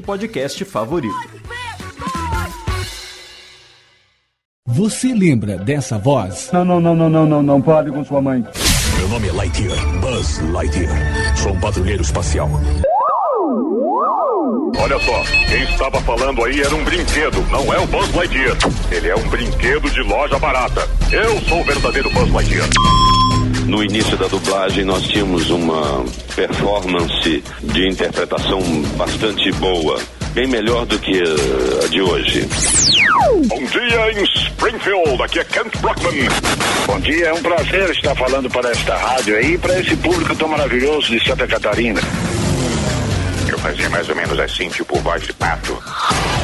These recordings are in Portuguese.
podcast favorito. Você lembra dessa voz? Não, não, não, não, não, não, não pode com sua mãe. Meu nome é Lightyear, Buzz Lightyear. Sou um patrulheiro espacial. Olha só, quem estava falando aí era um brinquedo, não é o Buzz Lightyear. Ele é um brinquedo de loja barata. Eu sou o verdadeiro Buzz Lightyear. No início da dublagem, nós tínhamos uma performance de interpretação bastante boa, bem melhor do que eh, a de hoje. Bom dia em Springfield, aqui é Kent Brockman. Bom dia, é um prazer estar falando para esta rádio aí, para esse público tão maravilhoso de Santa Catarina. Eu fazia mais ou menos assim, tipo voz de pato.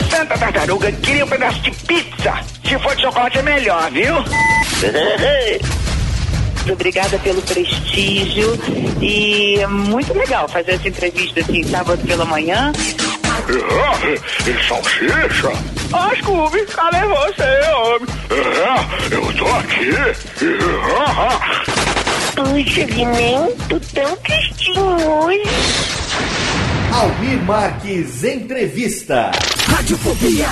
Santa Tartaruga, queria um pedaço de pizza. Se for de chocolate é melhor, viu? Obrigada pelo prestígio e é muito legal fazer essa entrevista assim sábado pela manhã. Ah, e salsicha? Ah, Scooby, cadê você, homem? É, eu tô aqui. Ah, Puxa, Guiné, tu tão tristinho hoje. Almir Marques Entrevista. Radiofobia!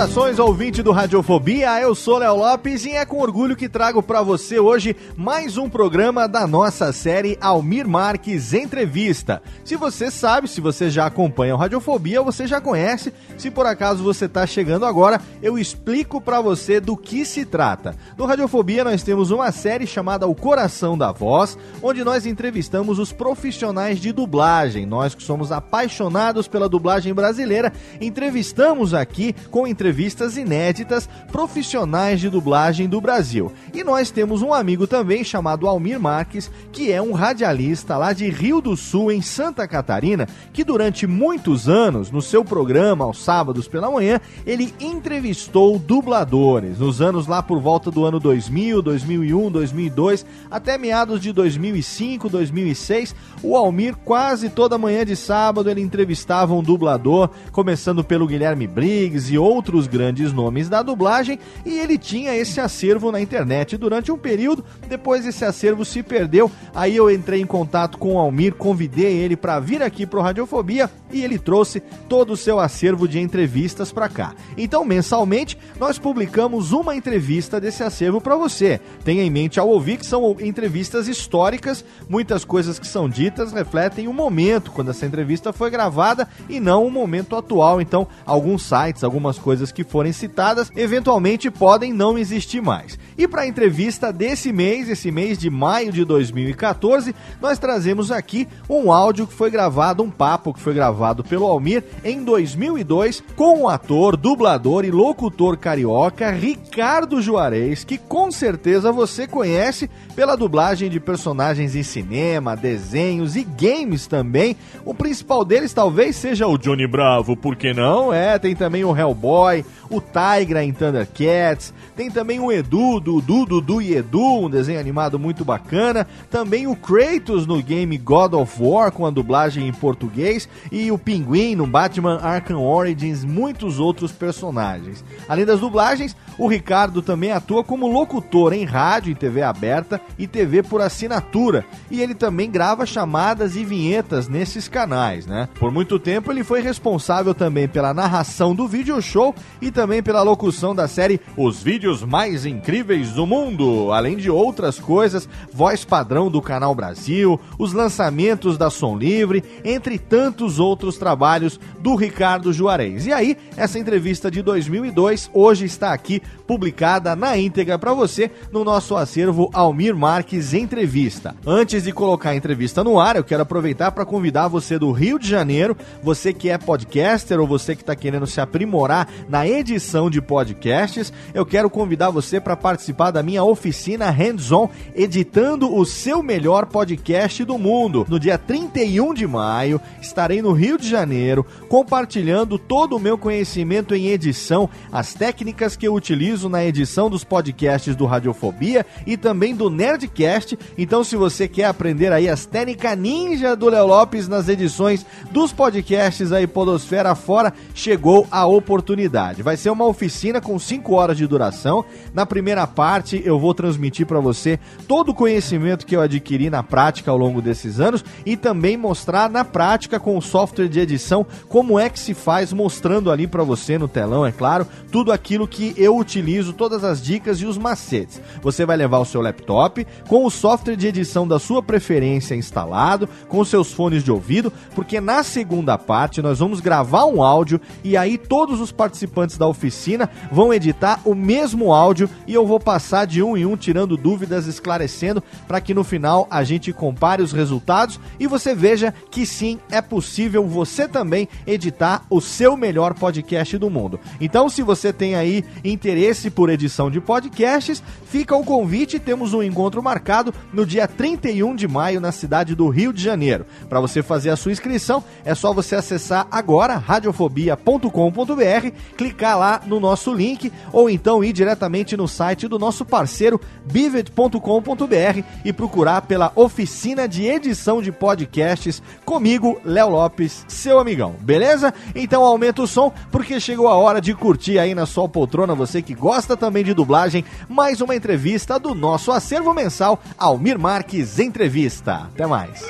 Saudações, ouvinte do Radiofobia, eu sou Léo Lopes e é com orgulho que trago pra você hoje mais um programa da nossa série Almir Marques Entrevista. Se você sabe, se você já acompanha o Radiofobia, você já conhece. Se por acaso você tá chegando agora, eu explico pra você do que se trata. No Radiofobia nós temos uma série chamada O Coração da Voz, onde nós entrevistamos os profissionais de dublagem. Nós que somos apaixonados pela dublagem brasileira, entrevistamos aqui com entrevistas inéditas profissionais de dublagem do Brasil. E nós temos um amigo também chamado Almir Marques, que é um radialista lá de Rio do Sul, em Santa Catarina, que durante muitos anos, no seu programa aos sábados pela manhã, ele entrevistou dubladores. Nos anos lá por volta do ano 2000, 2001, 2002, até meados de 2005, 2006, o Almir quase toda manhã de sábado ele entrevistava um dublador, começando pelo Guilherme Briggs e outros grandes nomes da dublagem, e ele tinha esse acervo na internet durante um período. Depois esse acervo se perdeu. Aí eu entrei em contato com o Almir, convidei ele para vir aqui pro Radiofobia e ele trouxe todo o seu acervo de entrevistas para cá. Então, mensalmente, nós publicamos uma entrevista desse acervo para você. Tenha em mente ao ouvir que são entrevistas históricas, muitas coisas que são ditas refletem o momento quando essa entrevista foi gravada e não o momento atual. Então, alguns sites, algumas coisas que forem citadas, eventualmente podem não existir mais. E para a entrevista desse mês, esse mês de maio de 2014, nós trazemos aqui um áudio que foi gravado, um papo que foi gravado pelo Almir em 2002 com o ator, dublador e locutor carioca Ricardo Juarez, que com certeza você conhece pela dublagem de personagens em cinema, desenhos e games também. O principal deles talvez seja o Johnny Bravo, por que não? É, tem também o Hellboy, o Tigra em Thundercats, tem também o Edu, Dudu, Dudu e Edu, um desenho animado muito bacana. Também o Kratos no game God of War, com a dublagem em português. E o Pinguim no Batman Arkham Origins, muitos outros personagens. Além das dublagens, o Ricardo também atua como locutor em rádio e TV aberta e TV por assinatura. E ele também grava chamadas e vinhetas nesses canais, né? Por muito tempo ele foi responsável também pela narração do vídeo show e também pela locução da série Os Vídeos Mais Incríveis do Mundo, além de outras coisas, voz padrão do Canal Brasil, os lançamentos da Som Livre, entre tantos outros trabalhos do Ricardo Juarez. E aí, essa entrevista de 2002 hoje está aqui publicada na íntegra para você no nosso acervo Almir Marques Entrevista. Antes de colocar a entrevista no ar, eu quero aproveitar para convidar você do Rio de Janeiro, você que é podcaster ou você que está querendo se aprimorar na edição de podcasts, eu quero convidar você para participar da minha oficina Hands-On, editando o seu melhor podcast do mundo. No dia 31 de maio, estarei no Rio de Janeiro, compartilhando todo o meu conhecimento em edição, as técnicas que eu utilizo na edição dos podcasts do Radiofobia e também do Nerdcast. Então, se você quer aprender aí as técnicas ninja do Léo Lopes nas edições dos podcasts aí Podosfera fora, chegou a oportunidade. Vai ser uma oficina com 5 horas de duração. Na primeira parte, eu vou transmitir para você todo o conhecimento que eu adquiri na prática ao longo desses anos e também mostrar na prática com o software de edição como é que se faz, mostrando ali para você no telão, é claro, tudo aquilo que eu utilizo, todas as dicas e os macetes. Você vai levar o seu laptop com o software de edição da sua preferência instalado, com seus fones de ouvido, porque na segunda parte nós vamos gravar um áudio e aí todos os participantes da oficina vão editar o mesmo áudio e eu vou passar de um em um tirando dúvidas, esclarecendo para que no final a gente compare os resultados e você veja que sim, é possível você também editar o seu melhor podcast do mundo. Então, se você tem aí interesse por edição de podcasts, fica o convite, temos um encontro marcado no dia 31 de maio na cidade do Rio de Janeiro. Para você fazer a sua inscrição, é só você acessar agora radiofobia.com.br, clicar lá no nosso link ou então ir diretamente no site do nosso parceiro bivet.com.br e procurar pela oficina de edição de podcasts comigo, Léo Lopes, seu amigão. Beleza? Então aumenta o som porque chegou a hora de curtir aí na sua poltrona, você que gosta também de dublagem, mais uma entrevista do nosso acervo mensal Almir Marques Entrevista. Até mais.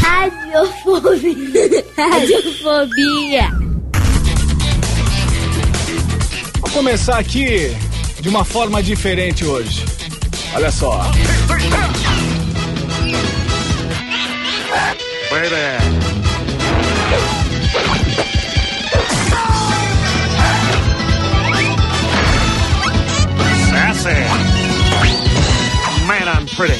Radiofobia. Radiofobia. Vou começar aqui de uma forma diferente hoje. Olha só. Baby. Sassy. Man, I'm pretty.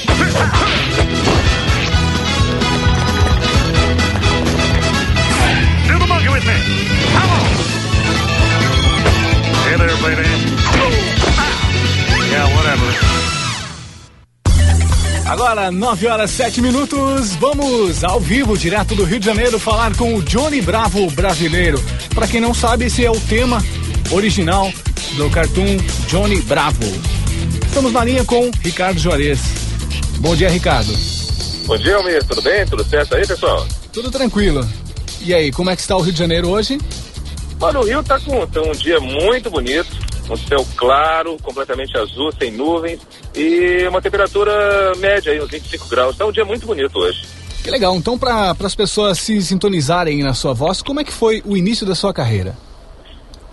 Do the monkey with me. Come on. Hey there, baby. Yeah, whatever. Agora, 9 horas 7 minutos, vamos ao vivo, direto do Rio de Janeiro, falar com o Johnny Bravo brasileiro. Para quem não sabe, esse é o tema original do cartoon Johnny Bravo. Estamos na linha com Ricardo Juarez. Bom dia, Ricardo. Bom dia, Almir. Tudo bem? Tudo certo aí, pessoal? Tudo tranquilo. E aí, como é que está o Rio de Janeiro hoje? Olha, o Rio tá com tá um dia muito bonito, um céu claro, completamente azul, sem nuvens e uma temperatura média aí, uns 25 graus. Tá um dia muito bonito hoje. Que legal. Então, para as pessoas se sintonizarem na sua voz, como é que foi o início da sua carreira?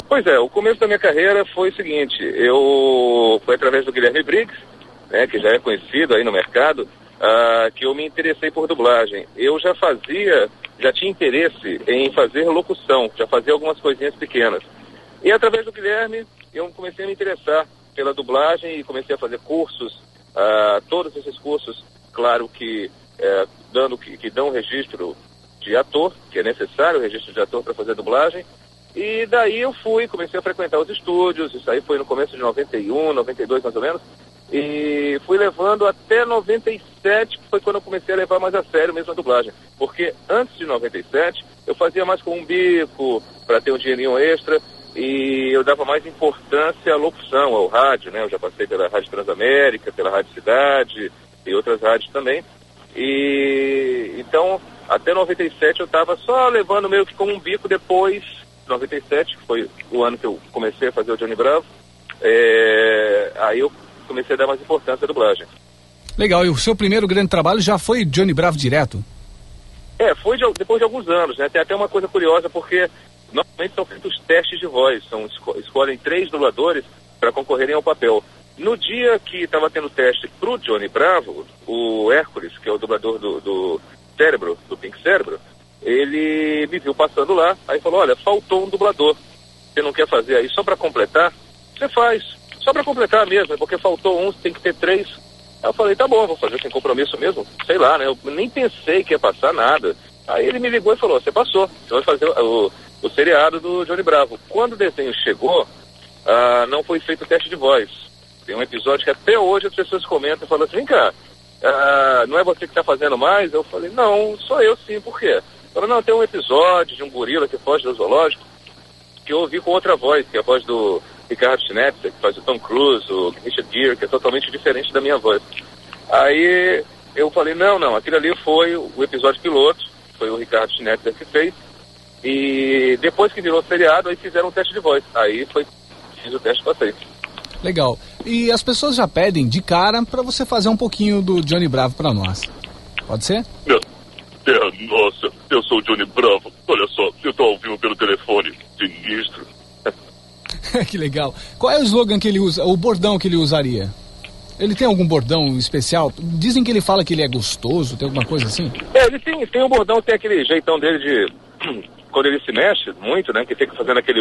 Pois é, o começo da minha carreira foi o seguinte, eu foi através do Guilherme Briggs, né, que já é conhecido aí no mercado, uh, que eu me interessei por dublagem. Eu já fazia, já tinha interesse em fazer locução, já fazia algumas coisinhas pequenas. E através do Guilherme, eu comecei a me interessar pela dublagem e comecei a fazer cursos, uh, todos esses cursos, claro que uh, dando que, que dão registro de ator, que é necessário o registro de ator para fazer dublagem. E daí eu fui, comecei a frequentar os estúdios, isso aí foi no começo de 91, 92 mais ou menos, e fui levando até 97, que foi quando eu comecei a levar mais a sério mesmo a dublagem. Porque antes de 97, eu fazia mais com um bico, para ter um dinheirinho extra, e eu dava mais importância à locução, ao rádio, né? Eu já passei pela Rádio Transamérica, pela Rádio Cidade e outras rádios também. E então, até 97 eu estava só levando meio que como um bico depois, 97, que foi o ano que eu comecei a fazer o Johnny Bravo, é, aí eu comecei a dar mais importância à dublagem. Legal, e o seu primeiro grande trabalho já foi Johnny Bravo direto? É, foi de, depois de alguns anos, né? Tem até uma coisa curiosa, porque normalmente são feitos testes de voz, são, esco escolhem três dubladores para concorrerem ao papel. No dia que estava tendo teste pro Johnny Bravo, o Hércules, que é o dublador do, do Cérebro, do Pink Cérebro, ele me viu passando lá, aí falou, olha, faltou um dublador. Você não quer fazer aí só para completar? Você faz. Só para completar mesmo, porque faltou um, tem que ter três. Aí eu falei, tá bom, vou fazer sem compromisso mesmo. Sei lá, né? Eu nem pensei que ia passar nada. Aí ele me ligou e falou, você passou. Você vai fazer o, o seriado do Johnny Bravo. Quando o desenho chegou, ah, não foi feito o teste de voz. Tem um episódio que até hoje as pessoas comentam e falam assim, vem cá, ah, não é você que está fazendo mais? Eu falei, não, sou eu sim, por quê? Falei, não, tem um episódio de um gorila que foge do zoológico que eu ouvi com outra voz, que é a voz do Ricardo Schnetzer, que faz o Tom Cruise, o Richard Gere, que é totalmente diferente da minha voz. Aí eu falei, não, não, aquilo ali foi o episódio piloto, foi o Ricardo Schnetzer que fez, e depois que virou seriado, aí fizeram um teste de voz. Aí foi, fiz o teste e passei. Legal. E as pessoas já pedem de cara para você fazer um pouquinho do Johnny Bravo para nós. Pode ser? É, é, nossa, eu sou o Johnny Bravo. Olha só, eu tô ao vivo pelo telefone. Sinistro. que legal. Qual é o slogan que ele usa, o bordão que ele usaria? Ele tem algum bordão especial? Dizem que ele fala que ele é gostoso, tem alguma coisa assim? É, ele tem, tem um bordão, tem aquele jeitão dele de. Quando ele se mexe muito, né? Que fica fazendo aquele.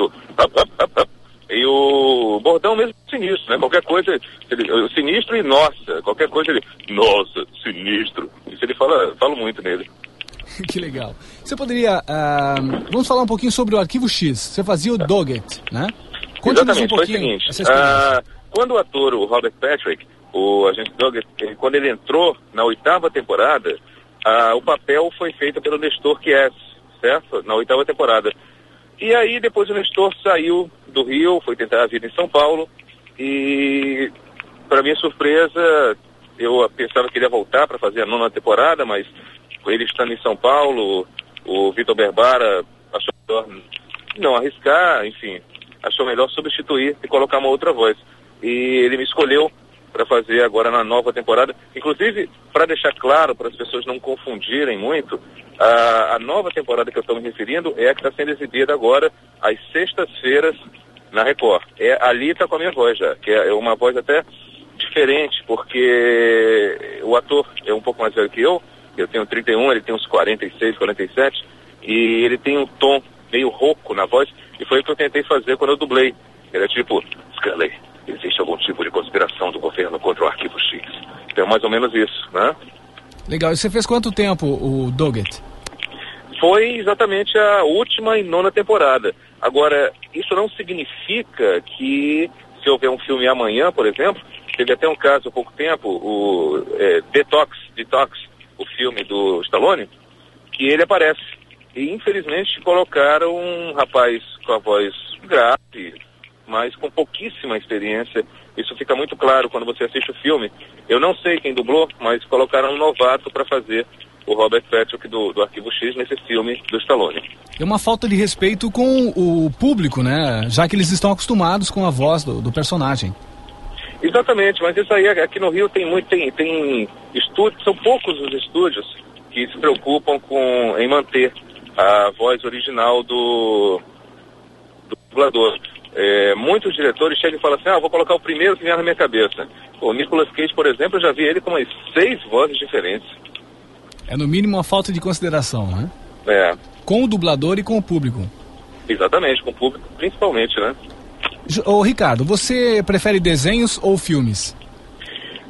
E o bordão mesmo é sinistro, né? Qualquer coisa, ele, sinistro e nossa, qualquer coisa ele, nossa, sinistro. Isso ele fala, falo muito nele. que legal. Você poderia, uh, vamos falar um pouquinho sobre o Arquivo X. Você fazia o Doggett, né? Conte-nos um pouquinho foi o seguinte, uh, quando o ator, o Robert Patrick, o agente Doggett, quando ele entrou na oitava temporada, uh, o papel foi feito pelo Nestor Kies, certo? Na oitava temporada. E aí depois o Nestor saiu do Rio, foi tentar a vida em São Paulo e para minha surpresa eu pensava que ele ia voltar para fazer a nona temporada, mas ele estando em São Paulo, o Vitor Berbara achou melhor não arriscar, enfim, achou melhor substituir e colocar uma outra voz. E ele me escolheu para fazer agora na nova temporada. Inclusive, para deixar claro, para as pessoas não confundirem muito, a, a nova temporada que eu estou me referindo é a que está sendo exibida agora às sextas-feiras na Record. É, ali está com a minha voz já, que é, é uma voz até diferente, porque o ator é um pouco mais velho que eu, eu tenho 31, ele tem uns 46, 47, e ele tem um tom meio rouco na voz, e foi o que eu tentei fazer quando eu dublei. Ele é tipo, Scully, existe algum tipo de conspiração do governo contra o Arquivo X. Então é mais ou menos isso, né? Legal. E você fez quanto tempo o Doggett? Foi exatamente a última e nona temporada. Agora, isso não significa que se houver um filme amanhã, por exemplo, teve até um caso há pouco tempo, o é, Detox, Detox, o filme do Stallone, que ele aparece. E infelizmente colocaram um rapaz com a voz grave, mas com pouquíssima experiência. Isso fica muito claro quando você assiste o filme. Eu não sei quem dublou, mas colocaram um novato para fazer o Robert Patrick do, do Arquivo X nesse filme do Stallone. É uma falta de respeito com o público, né? Já que eles estão acostumados com a voz do, do personagem. Exatamente, mas isso aí aqui no Rio tem muito, tem, tem estúdios, são poucos os estúdios que se preocupam com, em manter a voz original do, do dublador. É, muitos diretores chegam e falam assim, ah, vou colocar o primeiro que vier na minha cabeça. O Nicolas Cage, por exemplo, eu já vi ele com umas seis vozes diferentes. É no mínimo uma falta de consideração, né? É. Com o dublador e com o público. Exatamente, com o público principalmente, né? Ô Ricardo, você prefere desenhos ou filmes?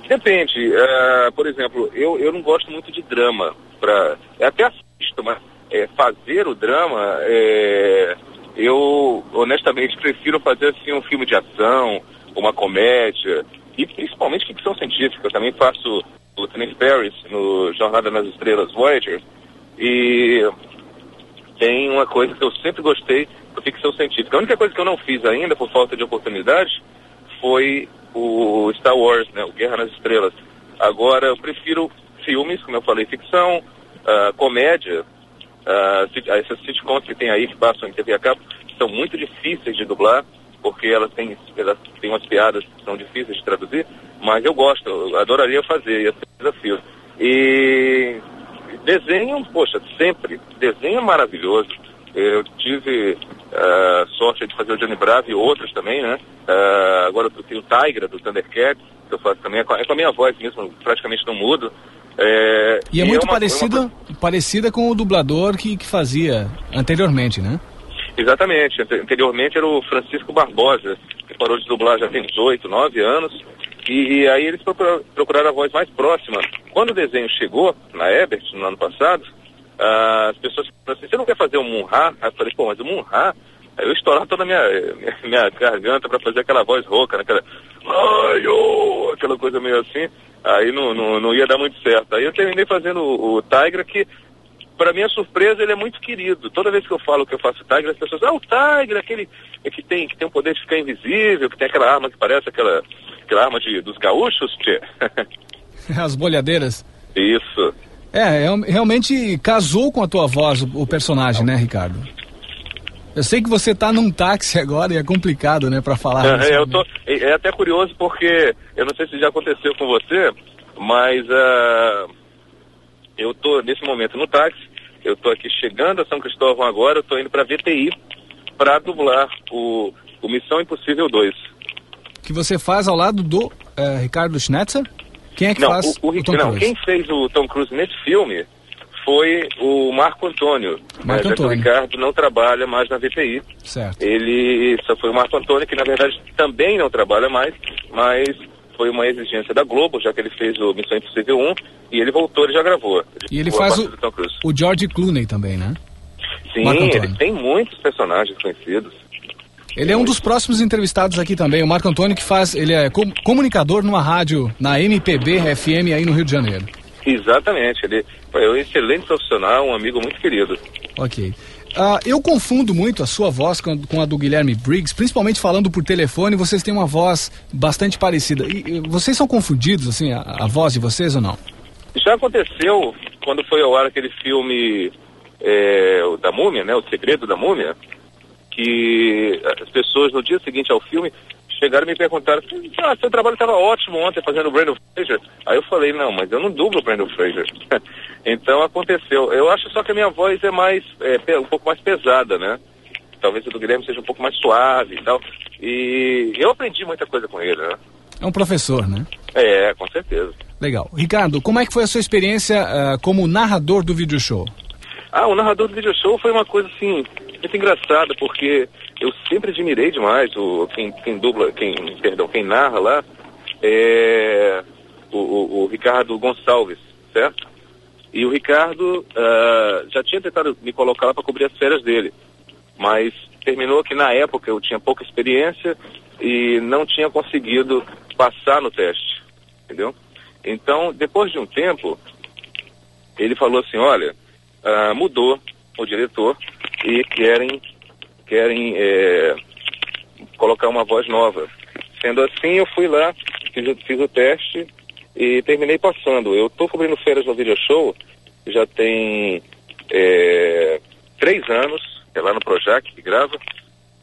Depende. Uh, por exemplo, eu, eu não gosto muito de drama. Pra, até assisto, mas é, fazer o drama, é, eu honestamente prefiro fazer assim um filme de ação, uma comédia, e principalmente ficção científica. Eu também faço o Lieutenant Paris no Jornada nas Estrelas Voyager. E tem uma coisa que eu sempre gostei ficção científica. A única coisa que eu não fiz ainda, por falta de oportunidade, foi o Star Wars, né, o Guerra nas Estrelas. Agora, eu prefiro filmes, como eu falei, ficção, uh, comédia, uh, essas sitcoms que tem aí, que passam em TV a cabo, são muito difíceis de dublar, porque elas têm, elas têm umas piadas que são difíceis de traduzir, mas eu gosto, eu adoraria fazer, ia ser um desafio. E desenho, poxa, sempre, desenho é maravilhoso. Eu tive uh, sorte de fazer o Johnny Bravo e outros também, né? Uh, agora eu tenho o Tigra, do Thundercats, que eu faço também, é com, é com a minha voz mesmo, praticamente não mudo. É, e é muito é uma, parecida, uma... parecida com o dublador que, que fazia anteriormente, né? Exatamente. Anteriormente era o Francisco Barbosa, que parou de dublar já tem 18, 9 anos. E, e aí eles procuraram, procuraram, a voz mais próxima. Quando o desenho chegou, na Ebert, no ano passado, ah, as pessoas falam assim, você não quer fazer um Munha? Aí eu falei, pô, mas o Munha, aí eu estourar toda a minha, minha, minha garganta para fazer aquela voz rouca, né? aquela, ai, oh, aquela coisa meio assim, aí não, não, não ia dar muito certo. Aí eu terminei fazendo o, o Tigra, que para minha surpresa, ele é muito querido. Toda vez que eu falo que eu faço Tiger, as pessoas, ah, o Tiger, aquele que tem, que tem o poder de ficar invisível, que tem aquela arma que parece aquela, aquela arma de, dos gaúchos, tchê. As bolhadeiras. Isso. É, é, realmente casou com a tua voz o, personagem, né, Ricardo? Eu sei que você tá num táxi agora e é complicado, né, para falar. É, eu tô, é, é até curioso porque eu não sei se já aconteceu com você, mas uh, eu tô nesse momento no táxi, eu tô aqui chegando a São Cristóvão agora, eu tô indo para VTI para dublar o, o Missão Impossível 2. Que você faz ao lado do uh, Ricardo Schnetzer? Quem é que não, faz o, o, o Tom não, Cruise? Quem fez o Tom Cruise nesse filme foi o Marco Antônio. Marco né, Antônio. O Ricardo não trabalha mais na VTI. Certo. Ele só foi o Marco Antônio, que na verdade também não trabalha mais, mas foi uma exigência da Globo, já que ele fez o Missão Impossível 1, e ele voltou, ele já gravou. Ele e ele faz o, o George Clooney também, né? Sim, ele tem muitos personagens conhecidos. Ele é um dos próximos entrevistados aqui também, o Marco Antônio, que faz, ele é com, comunicador numa rádio, na MPB FM aí no Rio de Janeiro. Exatamente, ele é um excelente profissional, um amigo muito querido. Ok. Uh, eu confundo muito a sua voz com, com, a do Guilherme Briggs, principalmente falando por telefone, vocês têm uma voz bastante parecida. E, vocês são confundidos, assim, a, a, voz de vocês ou não? Já aconteceu quando foi ao ar aquele filme é, da Múmia, né? O Segredo da Múmia, que as pessoas no dia seguinte ao filme chegaram e me perguntaram, ah, seu trabalho estava ótimo ontem fazendo o Brandon Fraser. Aí eu falei, não, mas eu não dublo o Brandon Fraser. então aconteceu. Eu acho só que a minha voz é mais, é, um pouco mais pesada, né? Talvez a do Guilherme seja um pouco mais suave e tal. E eu aprendi muita coisa com ele, né? É um professor, né? É, com certeza. Legal. Ricardo, como é que foi a sua experiência uh, como narrador do video show? Ah, o narrador do video show foi uma coisa assim, muito engraçada, porque eu sempre admirei demais o quem, quem dubla, quem, perdão, quem narra lá, é o, o, o Ricardo Gonçalves, certo? E o Ricardo uh, já tinha tentado me colocar lá para cobrir as férias dele, mas terminou que na época eu tinha pouca experiência e não tinha conseguido passar no teste, entendeu? Então, depois de um tempo, ele falou assim, olha, uh, mudou o diretor e querem querem é, colocar uma voz nova. Sendo assim, eu fui lá, fiz, fiz o teste e terminei passando. Eu estou cobrindo férias no Video Show, já tem é, três anos, é lá no Projac que grava,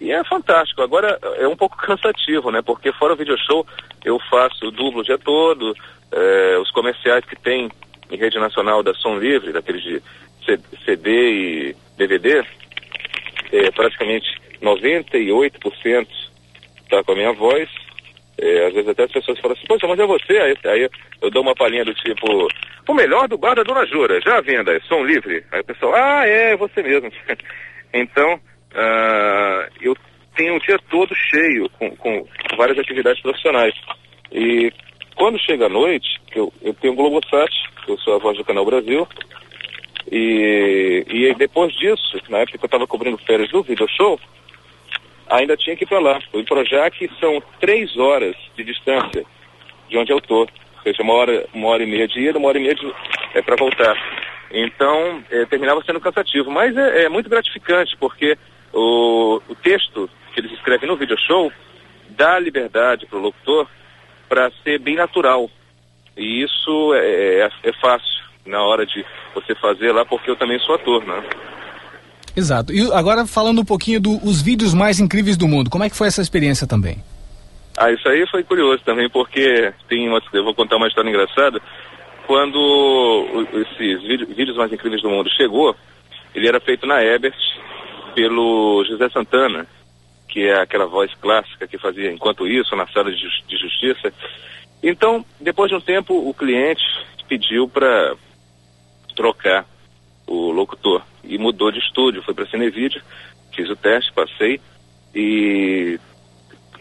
e é fantástico. Agora é um pouco cansativo, né? Porque fora o Video Show, eu faço dublo o dia todo, é, os comerciais que tem em rede nacional da Som Livre, daqueles de CD e DVD, é, praticamente 98% está com a minha voz. É, às vezes até as pessoas falam assim, poxa, mas é você? Aí, aí, eu dou uma palhinha do tipo, o melhor do bar da Dona Jura, já à venda, é som livre. Aí o pessoal, ah, é, você mesmo. então, uh, eu tenho um dia todo cheio com, com, várias atividades profissionais. E quando chega a noite, eu, eu tenho o Globosat, eu sou a voz do Canal Brasil, e, e depois disso, na época que eu estava cobrindo férias do Video Show, ainda tinha que ir para lá. O Projac são três horas de distância de onde eu tô. Ou seja, uma hora, uma hora e meia de ida, uma hora e meia de, é, para voltar. Então, é, terminava sendo cansativo. Mas é, é muito gratificante, porque o, o, texto que eles escrevem no video show dá liberdade para o locutor para ser bem natural. E isso é, é, é fácil na hora de você fazer lá, porque eu também sou ator, né? Exato. E agora falando um pouquinho dos do, vídeos mais incríveis do mundo, como é que foi essa experiência também? Ah, isso aí foi curioso também, porque tem uma, eu vou contar uma história engraçada. Quando esses vídeos mais incríveis do mundo chegou, ele era feito na Ebert pelo José Santana, que é aquela voz clássica que fazia enquanto isso na sala de, de justiça. Então, depois de um tempo, o cliente pediu para trocar o locutor e mudou de estúdio, foi para Cinevídeo, fiz o teste, passei e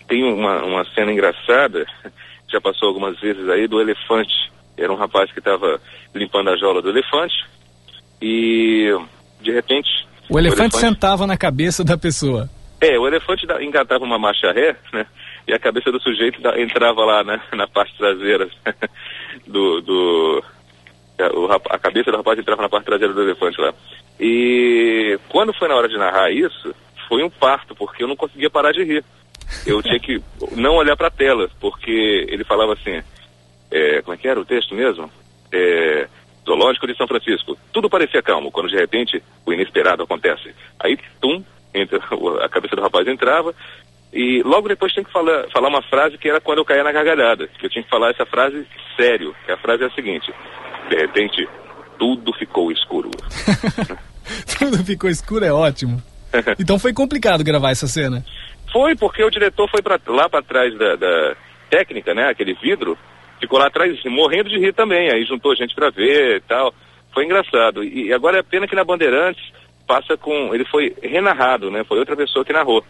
tem uma, uma cena engraçada, já passou algumas vezes aí, do elefante. Era um rapaz que estava limpando a jaula do elefante e de repente. O elefante, o elefante sentava na cabeça da pessoa. É, o elefante engatava uma marcha ré, né? E a cabeça do sujeito entrava lá né, na parte traseira do. do a cabeça do rapaz entrava na parte traseira do elefante lá. E quando foi na hora de narrar isso, foi um parto, porque eu não conseguia parar de rir. Eu tinha que não olhar para a tela, porque ele falava assim, é, como é que era o texto mesmo? É, Zoológico de São Francisco. Tudo parecia calmo, quando de repente o inesperado acontece. Aí, tum, entra, a cabeça do rapaz entrava, e logo depois tem que falar, falar uma frase que era quando eu caía na gargalhada. Eu tinha que falar essa frase sério, que a frase é a seguinte, de repente, tudo ficou escuro. tudo ficou escuro é ótimo. Então foi complicado gravar essa cena. Foi, porque o diretor foi pra, lá para trás da, da, técnica, né? Aquele vidro, ficou lá atrás morrendo de rir também. Aí juntou gente para ver e tal. Foi engraçado. E agora é pena que na Bandeirantes passa com. Ele foi renarrado, né? Foi outra pessoa que narrou.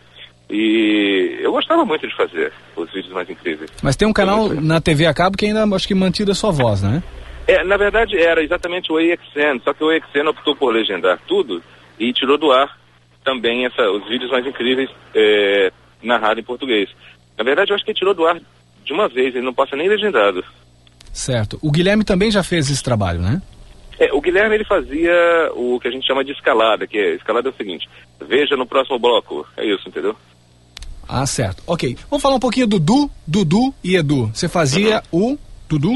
E eu gostava muito de fazer os vídeos mais incríveis. Mas tem um canal na TV a cabo que ainda acho que mantido a sua voz, né? É, na verdade era exatamente o AXN, só que o AXN optou por legendar tudo e tirou do ar também essa, os vídeos mais incríveis é, narrados em português. Na verdade, eu acho que ele tirou do ar de uma vez, ele não passa nem legendado. Certo. O Guilherme também já fez esse trabalho, né? É, o Guilherme ele fazia o que a gente chama de escalada, que é, escalada é o seguinte, veja no próximo bloco, é isso, entendeu? Ah, certo. Ok. Vamos falar um pouquinho do Du, Dudu e Edu. Você fazia uhum. o Dudu?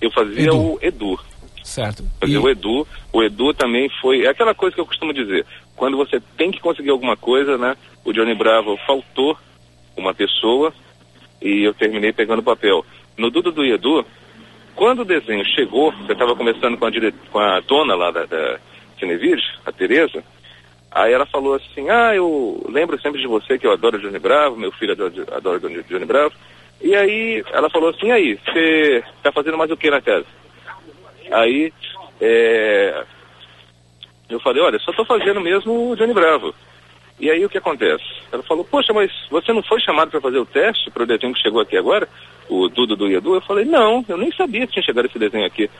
Eu fazia Edu. o Edu. Certo. Fazia e... o Edu. O Edu também foi. É aquela coisa que eu costumo dizer. Quando você tem que conseguir alguma coisa, né? O Johnny Bravo faltou uma pessoa e eu terminei pegando o papel. No Dudu do Edu, quando o desenho chegou, eu estava conversando com a, dire... com a dona lá da, da a Tereza, aí ela falou assim, ah, eu lembro sempre de você que eu adoro Johnny Bravo, meu filho adora, adora Johnny Bravo. E aí ela falou assim, aí, você está fazendo mais o que na casa? Aí é, eu falei, olha, só estou fazendo mesmo o Johnny Bravo. E aí o que acontece? Ela falou, poxa, mas você não foi chamado para fazer o teste para o desenho que chegou aqui agora? O Dudu do Edu? Eu falei, não, eu nem sabia que tinha chegado esse desenho aqui.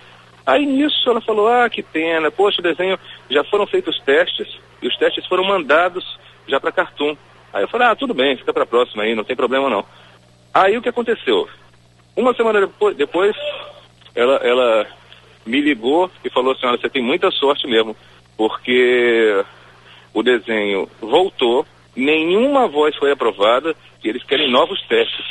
Aí nisso ela falou, ah, que pena, poxa, o desenho, já foram feitos testes, e os testes foram mandados já para Cartoon. Aí eu falei, ah, tudo bem, fica para próxima aí, não tem problema não. Aí o que aconteceu? Uma semana depois, depois ela, ela me ligou e falou assim, olha, você tem muita sorte mesmo, porque o desenho voltou, nenhuma voz foi aprovada e eles querem novos testes.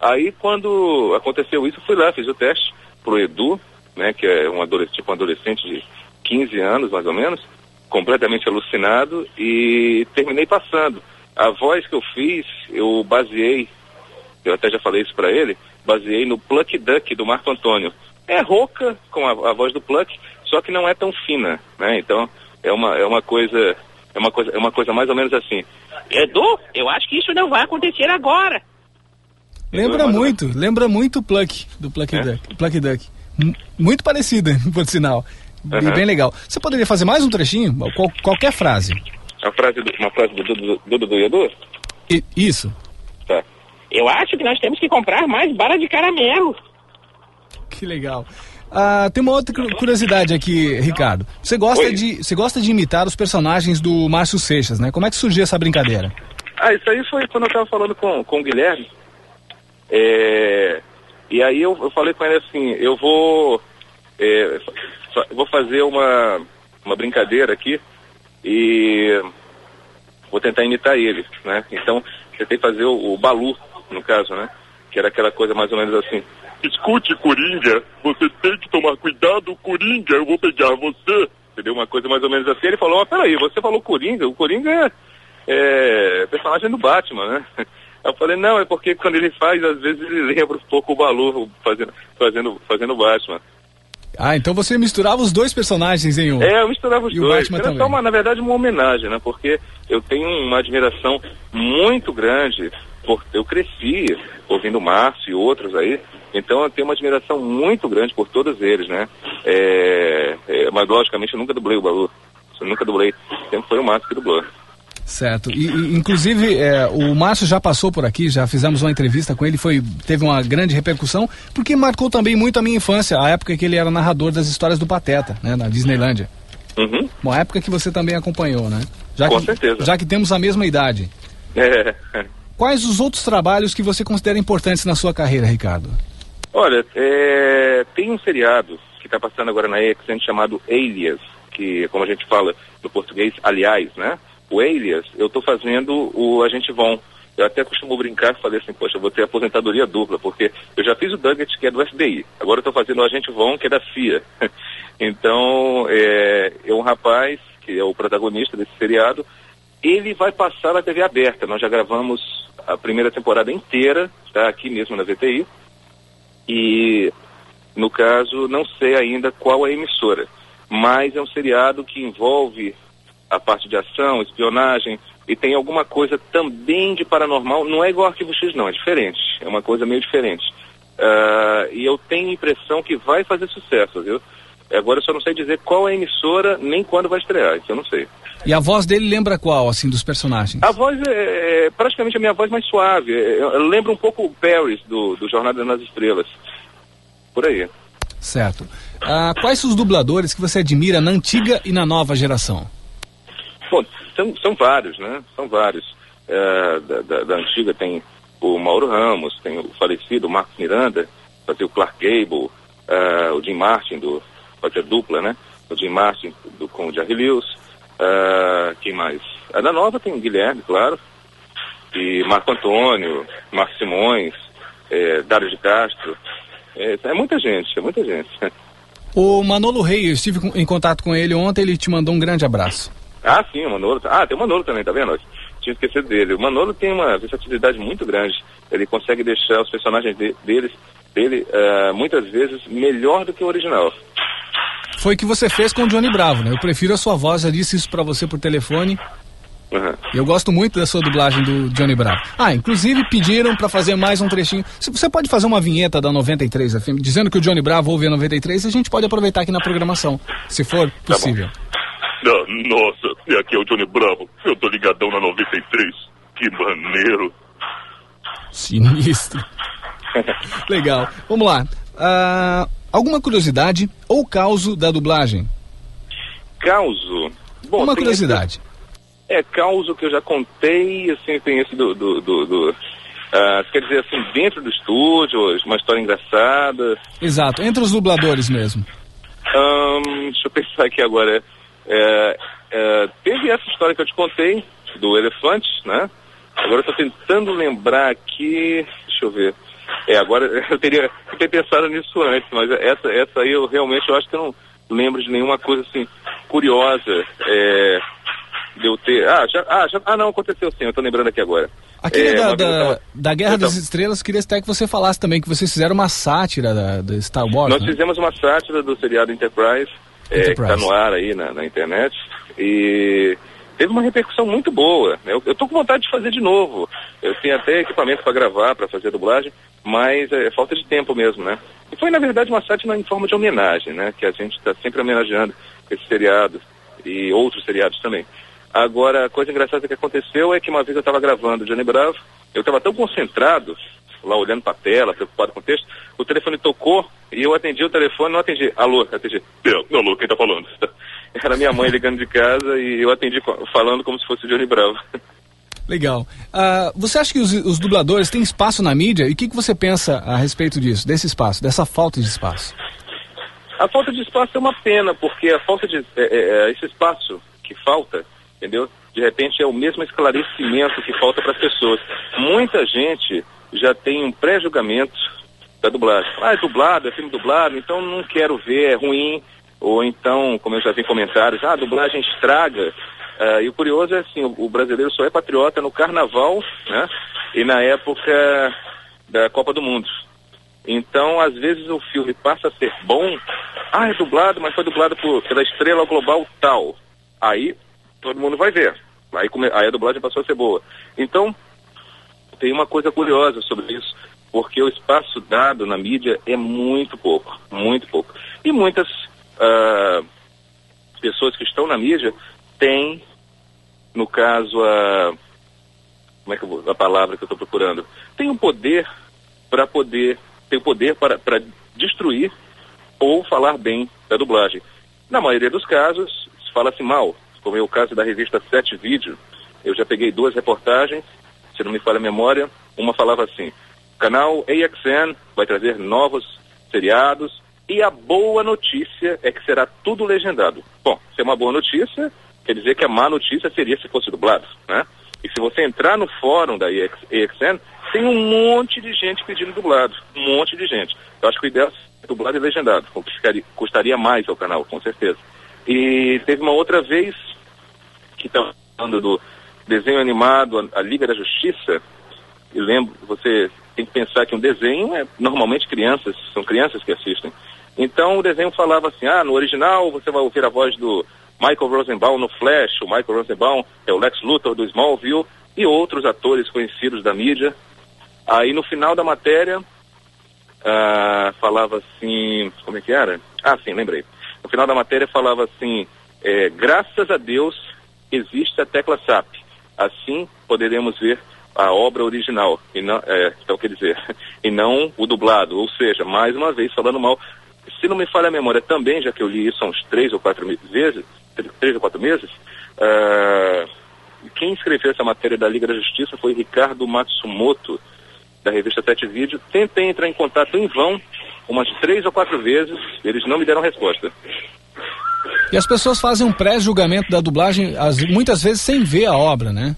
Aí quando aconteceu isso, fui lá, fiz o teste pro Edu, né, que é um adolescente, tipo um adolescente de 15 anos mais ou menos, completamente alucinado e terminei passando. A voz que eu fiz, eu baseei, eu até já falei isso para ele, baseei no Pluck Duck do Marco Antônio. É rouca com a, a voz do Pluck, só que não é tão fina, né? Então é uma, é uma coisa é uma coisa é uma coisa mais ou menos assim. Edu, eu acho que isso não vai acontecer agora. Lembra muito, lembra muito o Pluck do Pluck é? Duck, Pluck Duck. M muito parecida, por sinal. Uhum. Bem legal. Você poderia fazer mais um trechinho? Qual, qualquer frase. A frase do, uma frase do Dudu do, do, do Edu? I, isso. Eu acho que nós temos que comprar mais bala de caramelo. Que legal. Ah, tem uma outra curiosidade aqui, Ricardo. Você gosta, de, você gosta de imitar os personagens do Márcio Seixas, né? Como é que surgiu essa brincadeira? Ah, isso aí foi quando eu estava falando com, com o Guilherme. É, e aí eu, eu falei com ele assim, eu vou, é, vou fazer uma, uma brincadeira aqui e vou tentar imitar ele, né? Então, tentei fazer o, o Balu, no caso, né? Que era aquela coisa mais ou menos assim. Escute, Coringa, você tem que tomar cuidado, Coringa, eu vou pegar você. Entendeu? Uma coisa mais ou menos assim. Ele falou, mas peraí, você falou Coringa, o Coringa é, é personagem do Batman, né? Eu falei, não, é porque quando ele faz, às vezes ele lembra um pouco o Balu fazendo, fazendo, fazendo Batman. Ah, então você misturava os dois personagens em um. É, eu misturava os e dois. O Batman Era só uma, na verdade, uma homenagem, né? Porque eu tenho uma admiração muito grande eu cresci ouvindo Márcio e outros aí, então eu tenho uma admiração muito grande por todos eles, né? É, é, mas logicamente eu nunca dublei o Balu, eu nunca dublei, sempre foi o Márcio que dublou. Certo. E, e inclusive, é, o Márcio já passou por aqui, já fizemos uma entrevista com ele, foi, teve uma grande repercussão, porque marcou também muito a minha infância, a época que ele era narrador das histórias do Pateta, né, na Disneylândia. Uhum. Uma época que você também acompanhou, né? Já Com que, certeza. Já que temos a mesma idade. É. Quais os outros trabalhos que você considera importantes na sua carreira, Ricardo? Olha, é, tem um seriado que está passando agora na EXN chamado Alias, que como a gente fala no português, aliás, né? O Alias, eu estou fazendo o Agente Von. Eu até costumo brincar e falei assim, poxa, eu vou ter aposentadoria dupla, porque eu já fiz o Duggett, que é do FBI. Agora eu estou fazendo o Agente Von, que é da CIA. então, é, é um rapaz, que é o protagonista desse seriado, ele vai passar na TV aberta. Nós já gravamos a primeira temporada inteira, está aqui mesmo na VTI. E, no caso, não sei ainda qual é a emissora. Mas é um seriado que envolve a parte de ação, espionagem, e tem alguma coisa também de paranormal. Não é igual Arquivo X, não, é diferente. É uma coisa meio diferente. Ah, e eu tenho a impressão que vai fazer sucesso, viu? Agora eu só não sei dizer qual é a emissora, nem quando vai estrear, isso eu não sei. E a voz dele lembra qual, assim, dos personagens? A voz é, é praticamente a minha voz mais suave. É, lembra um pouco o Paris do, do Jornada nas Estrelas. Por aí. Certo. Ah, quais os dubladores que você admira na antiga e na nova geração? Bom, são, são vários, né? São vários. É, da, da, da antiga tem o Mauro Ramos, tem o falecido Marcos Miranda, fazia o Clark Gable, é, o Jim Martin, do, fazia dupla, né? O Jim Martin do, com o Jerry Lewis. É, quem mais? A da nova tem o Guilherme, claro. E Marco Antônio, Marcos Simões, é, Dário de Castro. É, é muita gente, é muita gente. O Manolo Rei, eu estive em contato com ele ontem, ele te mandou um grande abraço. Ah, sim, o Manolo. Ah, tem o Manolo também, tá vendo? Tinha esquecido dele. O Manolo tem uma versatilidade muito grande. Ele consegue deixar os personagens de, deles, dele, ah, muitas vezes, melhor do que o original. Foi o que você fez com o Johnny Bravo, né? Eu prefiro a sua voz, já disse isso pra você por telefone. Uhum. Eu gosto muito da sua dublagem do Johnny Bravo. Ah, inclusive pediram pra fazer mais um trechinho. Se você pode fazer uma vinheta da 93 FM, dizendo que o Johnny Bravo ouve a 93, a gente pode aproveitar aqui na programação, se for possível. Ah, nossa, e aqui é o Johnny Bravo. Eu tô ligadão na 93. Que maneiro. Sinistro. Legal. Vamos lá. Ah, alguma curiosidade ou causo da dublagem? Causo. Bom, Uma curiosidade. esse- é, causo que eu já contei, assim, tem esse do. do, do, do ah, quer dizer, assim, dentro do estúdio, uma história engraçada. Exato, entre os dubladores mesmo. Deixa eu pensar aqui agora. É, é, teve essa história que eu te contei, do elefante, né? Agora eu tô tentando lembrar aqui. Deixa eu ver. É, agora eu teria que ter pensado nisso antes, mas essa, essa aí eu realmente eu acho que eu não lembro de nenhuma coisa assim curiosa. É, de eu ter. Ah, já, ah, já, ah, não, aconteceu sim, eu tô lembrando aqui agora. Aquele É, da, da, tava- da Guerra eu das Estrelas, queria até que você falasse também que vocês fizeram uma sátira da, da Star Wars. Nós né? fizemos uma sátira do seriado Enterprise, é, que Enterprise. está no ar aí na, na internet, e teve uma repercussão muito boa. né? Eu, eu tô com vontade de fazer de novo. Eu tenho até equipamento para gravar, para fazer dublagem, mas é, falta de tempo mesmo, né? E foi, na verdade, uma sátira em forma de homenagem, né? Que a gente está sempre homenageando esse seriado e outros seriados também. Agora, a coisa engraçada que aconteceu é que uma vez eu estava gravando Johnny Bravo, eu estava tão concentrado, lá olhando para a tela, preocupado com o texto, o telefone tocou e eu atendi o telefone, não atendi. Alô, atendi. É, alô, quem tá falando? Era minha mãe ligando de casa e eu atendi falando como se fosse Johnny Bravo. Legal. Ah, você acha que os, os dubladores têm espaço na mídia? E o que, que você pensa a respeito disso, desse espaço, dessa falta de espaço? A falta de espaço é uma pena, porque a falta de. é, é, é, esse espaço que falta, entendeu? De repente é o mesmo esclarecimento que falta para as pessoas. Muita gente já tem um pré-julgamento da dublagem. Ah, é dublado, é filme dublado, então não quero ver, é ruim. Ou então, como eu já vi comentários, ah, a dublagem estraga. Ah, e o curioso é assim, o, o brasileiro só é patriota no carnaval, né? E na época da Copa do Mundo. Então, às vezes o filme passa a ser bom. Ah, é dublado, mas foi dublado por, pela estrela global tal. Aí todo mundo vai ver. Aí, come- aí a dublagem passou a ser boa. Então, tem uma coisa curiosa sobre isso, porque o espaço dado na mídia é muito pouco, muito pouco. E muitas ah, pessoas que estão na mídia têm, no caso, a. Como é que vou. a palavra que eu estou procurando? Tem o poder para poder. Tem o poder para, para destruir ou falar bem da dublagem. Na maioria dos casos, fala-se mal, como é o caso da revista Sete Vídeo. Eu já peguei duas reportagens, se não me falha a memória. Uma falava assim: canal AXN vai trazer novos seriados e a boa notícia é que será tudo legendado. Bom, se é uma boa notícia, quer dizer que a má notícia seria se fosse dublado, né? E se você entrar no fórum da AXN, tem um monte de gente pedindo dublado, um monte de gente. Eu acho que o ideal é dublado e legendado, o que ficaria, custaria mais ao canal, com certeza. E teve uma outra vez que estava falando do desenho animado, a, a Liga da Justiça, e lembro, você tem que pensar que um desenho é normalmente crianças, são crianças que assistem. Então o desenho falava assim, ah, no original você vai ouvir a voz do Michael Rosenbaum no Flash, o Michael Rosenbaum é o Lex Luthor do Smallville e outros atores conhecidos da mídia. Aí no final da matéria ah, falava assim, como é que era? Ah, sim, lembrei. No final da matéria falava assim, é, graças a Deus existe a tecla SAP. Assim poderemos ver a obra original, e não, é, então quer dizer, e não o dublado. Ou seja, mais uma vez falando mal. Se não me falha a memória também, já que eu li isso há uns três ou quatro meses, três ou quatro meses, uh, quem escreveu essa matéria da Liga da Justiça foi Ricardo Matsumoto, da revista Sete Vídeo. Tentei entrar em contato em vão umas três ou quatro vezes, eles não me deram resposta. E as pessoas fazem um pré-julgamento da dublagem, as, muitas vezes sem ver a obra, né?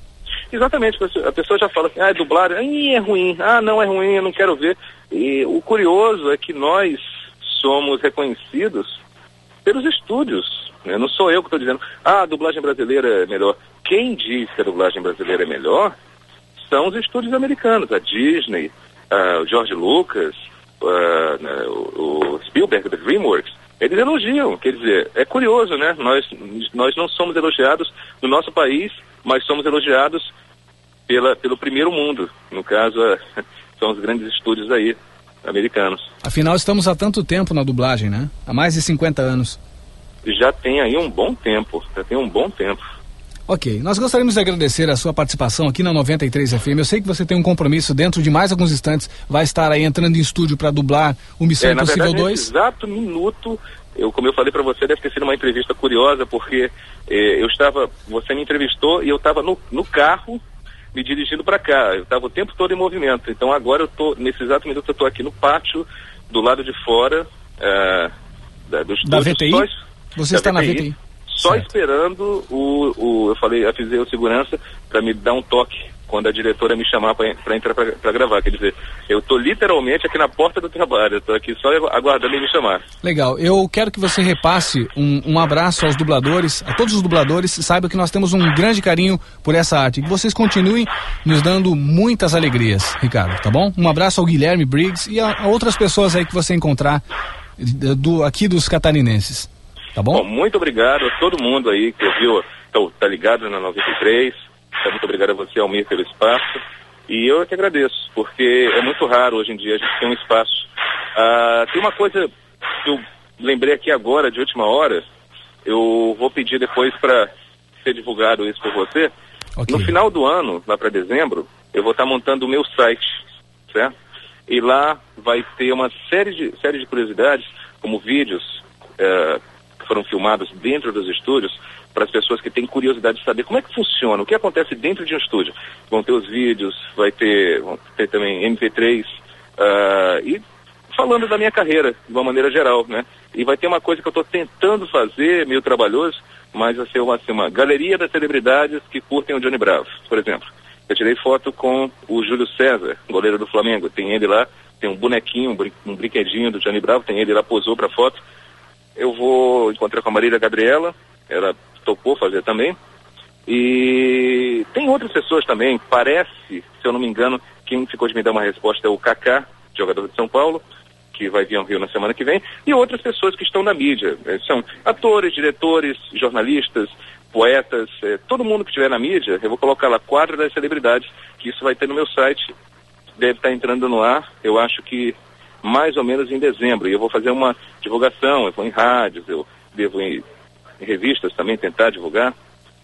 Exatamente, a pessoa já fala assim, ah, é dublado, é ruim, ah, não é ruim, eu não quero ver. E o curioso é que nós somos reconhecidos pelos estúdios. Né? Não sou eu que estou dizendo, ah, a dublagem brasileira é melhor. Quem diz que a dublagem brasileira é melhor são os estúdios americanos, a Disney, uh, o George Lucas, uh, o, Spielberg, da DreamWorks. Eles elogiam, quer dizer, é curioso, né? Nós, nós não somos elogiados no nosso país, mas somos elogiados pela, pelo primeiro mundo. No caso, é, são os grandes estúdios aí, americanos. Afinal, estamos há tanto tempo na dublagem, né? Há mais de 50 anos. Já tem aí um bom tempo, já tem um bom tempo. Ok, nós gostaríamos de agradecer a sua participação aqui na 93 FM. Eu sei que você tem um compromisso dentro de mais alguns instantes, vai estar aí entrando em estúdio para dublar o Missão é, Impossível verdade, 2. exato minuto, eu, como eu falei para você, deve ter sido uma entrevista curiosa, porque eh, eu estava, você me entrevistou e eu estava no, no carro me dirigindo para cá. Eu estava o tempo todo em movimento. Então agora eu tô nesse exato minuto eu estou aqui no pátio do lado de fora uh, da, do da VTI. Só, Você da está VTI, na VTI? Só certo. esperando o, o, eu falei, avisei o segurança para me dar um toque quando a diretora me chamar para entrar para gravar. Quer dizer, eu estou literalmente aqui na porta do trabalho, estou aqui só aguardando ele me chamar. Legal, eu quero que você repasse um, um, abraço aos dubladores, a todos os dubladores, saiba que nós temos um grande carinho por essa arte, que vocês continuem nos dando muitas alegrias, Ricardo, tá bom? Um abraço ao Guilherme Briggs e a, a outras pessoas aí que você encontrar do, aqui dos catarinenses. Tá bom? bom? Muito obrigado a todo mundo aí que ouviu, tá, tá ligado na 93 muito obrigado a você, Almir, pelo espaço. E eu é que agradeço, porque é muito raro hoje em dia a gente ter um espaço. Ah, tem uma coisa que eu lembrei aqui agora, de última hora, eu vou pedir depois para ser divulgado isso por você. Okay. No final do ano, lá para dezembro, eu vou estar tá montando o meu site, certo? E lá vai ter uma série de, série de curiosidades, como vídeos uh, que foram filmados dentro dos estúdios, para as pessoas que têm curiosidade de saber como é que funciona, o que acontece dentro de um estúdio. Vão ter os vídeos, vai ter, vão ter também MP3 uh, ah, e falando da minha carreira de uma maneira geral, né? E vai ter uma coisa que eu estou tentando fazer, meio trabalhoso, mas vai ser uma, assim, uma galeria das celebridades que curtem o Johnny Bravo, por exemplo. Eu tirei foto com o Júlio César, goleiro do Flamengo. Tem ele lá, tem um bonequinho, um, brin um brinquedinho do Johnny Bravo, tem ele lá, posou para foto. Eu vou encontrar com a Marília Gabriela, ela topou fazer também. E tem outras pessoas também, parece, se eu não me engano, quem ficou de me dar uma resposta é o Kaká, jogador de São Paulo, que vai vir ao Rio na semana que vem, e outras pessoas que estão na mídia. É, são atores, diretores, jornalistas, poetas, é, todo mundo que estiver na mídia, eu vou colocar lá quadro das celebridades, que isso vai ter no meu site, deve estar entrando no ar, eu acho que mais ou menos em dezembro, e eu vou fazer uma divulgação, eu vou em rádios, eu devo ir revistas também tentar divulgar,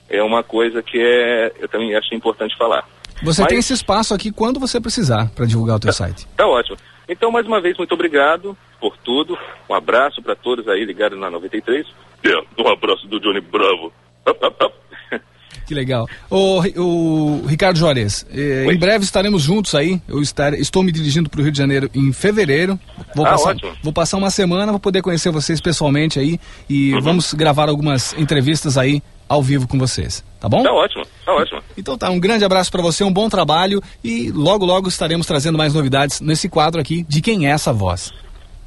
é uma coisa que é, eu também acho importante falar. Você Mas, tem esse espaço aqui quando você precisar para divulgar o teu tá, site. Tá ótimo. Então, mais uma vez, muito obrigado. por tudo. Um abraço para todos aí ligados na 93. É, um abraço do Johnny Bravo. Up, up, up. Que legal. O, o Ricardo Juarez, eh, em breve estaremos juntos aí. Eu estar, estou me dirigindo para o Rio de Janeiro em fevereiro. Vou, Ah, passar, ótimo. vou passar uma semana, vou poder conhecer vocês pessoalmente aí e Uhum. vamos gravar algumas entrevistas aí ao vivo com vocês. Tá bom? Tá ótimo, tá ótimo. Então tá, um grande abraço para você, um bom trabalho e logo logo estaremos trazendo mais novidades nesse quadro aqui de quem é essa voz.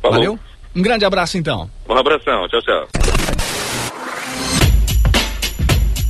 Falou. Valeu? Um grande abraço então. Um abração, tchau, tchau.